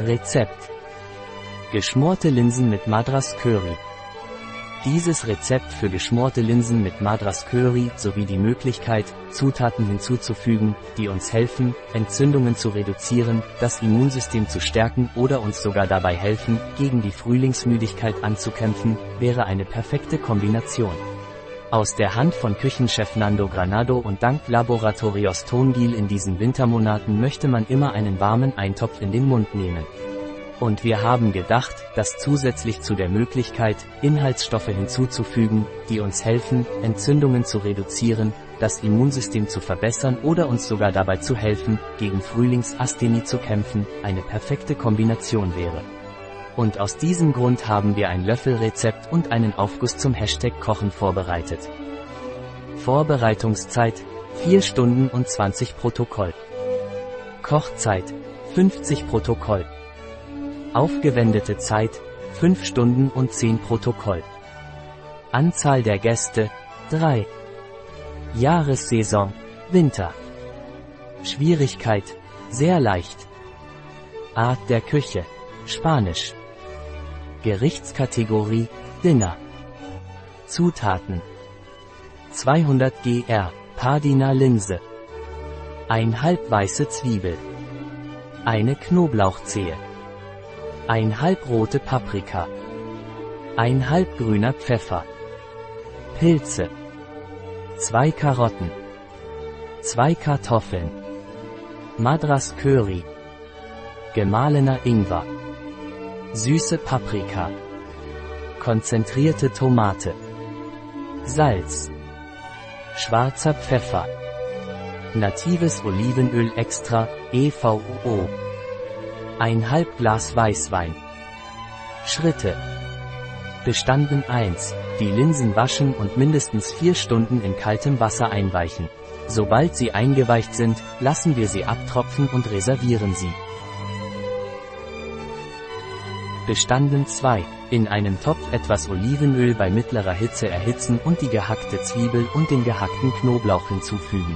Rezept. Geschmorte Linsen mit Madras Curry. Dieses Rezept für geschmorte Linsen mit Madras Curry sowie die Möglichkeit, Zutaten hinzuzufügen, die uns helfen, Entzündungen zu reduzieren, das Immunsystem zu stärken oder uns sogar dabei helfen, gegen die Frühlingsmüdigkeit anzukämpfen, wäre eine perfekte Kombination. Aus der Hand von Küchenchef Nando Granado und dank Laboratorios Tongil in diesen Wintermonaten möchte man immer einen warmen Eintopf in den Mund nehmen. Und wir haben gedacht, dass zusätzlich zu der Möglichkeit, Inhaltsstoffe hinzuzufügen, die uns helfen, Entzündungen zu reduzieren, das Immunsystem zu verbessern oder uns sogar dabei zu helfen, gegen Frühlingsasthenie zu kämpfen, eine perfekte Kombination wäre. Und aus diesem Grund haben wir ein Löffelrezept und einen Aufguss zum Hashtag Kochen vorbereitet. Vorbereitungszeit 4 Stunden und 20 Protokoll. Kochzeit 50 Protokoll. Aufgewendete Zeit 5 Stunden und 10 Protokoll. Anzahl der Gäste 3. Jahressaison Winter. Schwierigkeit sehr leicht. Art der Küche Spanisch. Gerichtskategorie Dinner. Zutaten 200 gr Pardina Linse. Ein halb weiße Zwiebel. Eine Knoblauchzehe. Ein halbrote Paprika. Ein halbgrüner Pfeffer. Pilze. Zwei Karotten. Zwei Kartoffeln. Madras Curry. Gemahlener Ingwer. Süße Paprika. Konzentrierte Tomate. Salz. Schwarzer Pfeffer. Natives Olivenöl extra, EVUO. Ein halb Glas Weißwein. Schritte. Bestanden 1. Die Linsen waschen und mindestens 4 Stunden in kaltem Wasser einweichen. Sobald sie eingeweicht sind, lassen wir sie abtropfen und reservieren sie. Bestanden 2. In einem Topf etwas Olivenöl bei mittlerer Hitze erhitzen und die gehackte Zwiebel und den gehackten Knoblauch hinzufügen.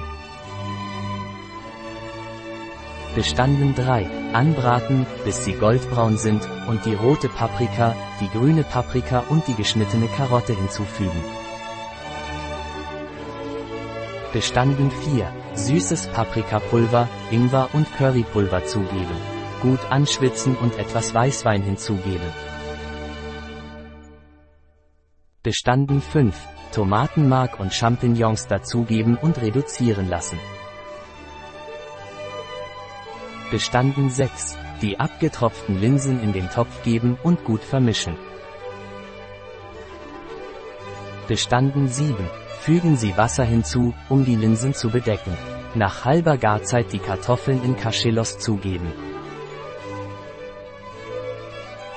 Bestanden 3. Anbraten, bis sie goldbraun sind, und die rote Paprika, die grüne Paprika und die geschnittene Karotte hinzufügen. Bestanden 4. Süßes Paprikapulver, Ingwer und Currypulver zugeben. Gut anschwitzen und etwas Weißwein hinzugeben. Bestanden 5. Tomatenmark und Champignons dazugeben und reduzieren lassen. Bestanden 6. Die abgetropften Linsen in den Topf geben und gut vermischen. Bestanden 7. Fügen Sie Wasser hinzu, um die Linsen zu bedecken. Nach halber Garzeit die Kartoffeln in Cachelos zugeben.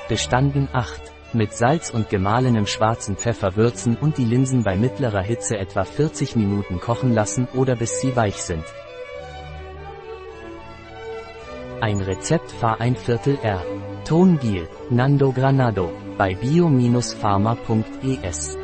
Bestanden 8. Mit Salz und gemahlenem schwarzen Pfeffer würzen und die Linsen bei mittlerer Hitze etwa 40 Minuten kochen lassen oder bis sie weich sind. Ein Rezept Fahr ein Viertel R. Tongil, Nando Granado, bei bio-pharma.es